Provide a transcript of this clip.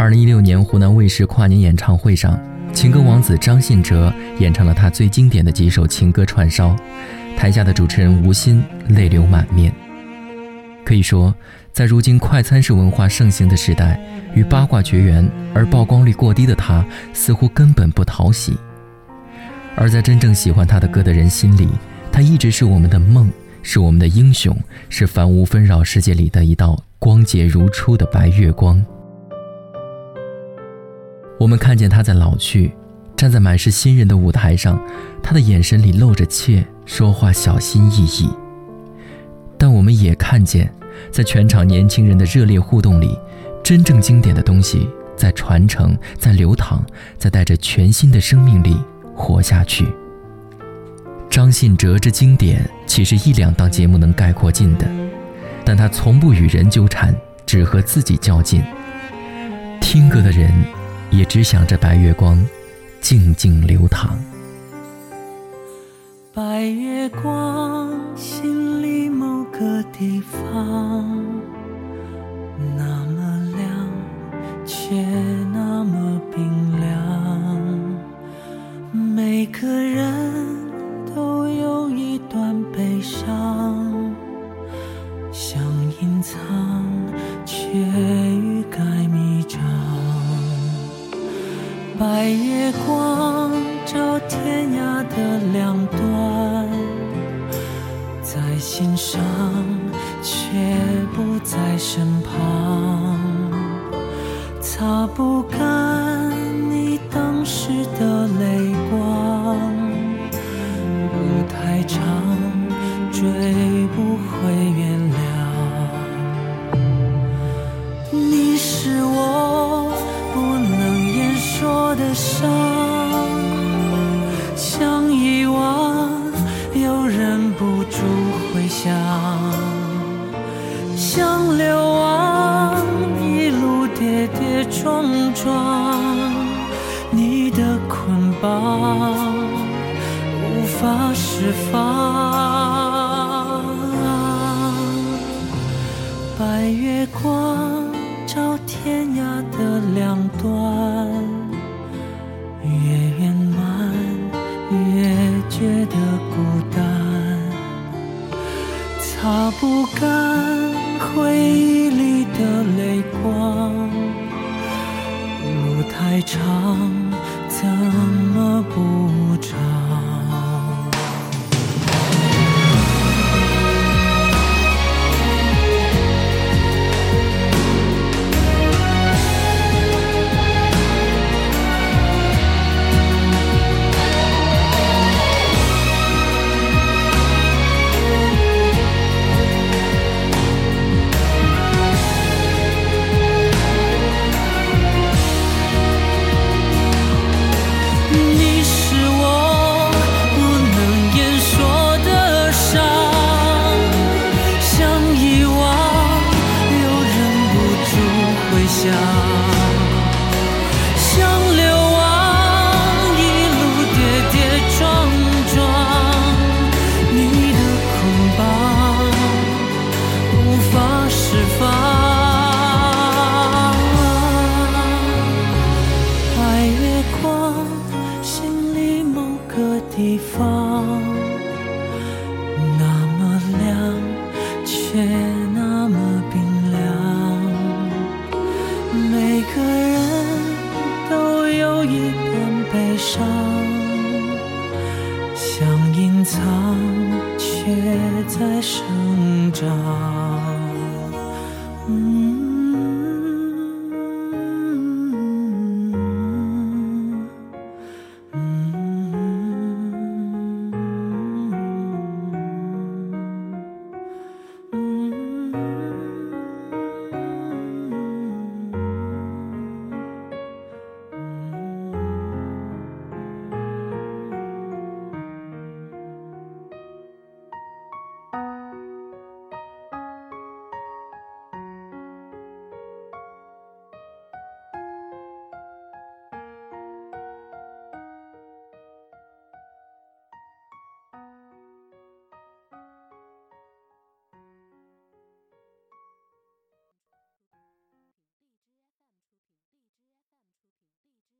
二零一六年湖南卫视跨年演唱会上，情歌王子张信哲演唱了他最经典的几首情歌串烧，台下的主持人吴昕泪流满面。可以说，在如今快餐式文化盛行的时代，与八卦绝缘而曝光率过低的他，似乎根本不讨喜。而在真正喜欢他的歌的人心里，他一直是我们的梦，是我们的英雄，是凡无纷扰世界里的一道光洁如初的白月光。我们看见他在老去，站在满是新人的舞台上，他的眼神里露着怯，说话小心翼翼。但我们也看见，在全场年轻人的热烈互动里，真正经典的东西在传承，在流淌，在带着全新的生命力活下去。张信哲之经典，岂是一两档节目能概括尽的？但他从不与人纠缠，只和自己较劲。听歌的人。也只想着白月光静静流淌。白月光，心里某个地方，那么亮，却那么冰凉。每个人都有一段悲伤，白月光照天涯的两端，在心上却不在身旁，擦不干你当时的泪光，路太长，追不回像流亡，一路跌跌撞撞，你的捆绑无法释放。白月光照天涯的两端。擦不干回忆里的泪光，路太长，怎么不那么冰凉。每个人都有一段悲伤，想隐藏，却在生长。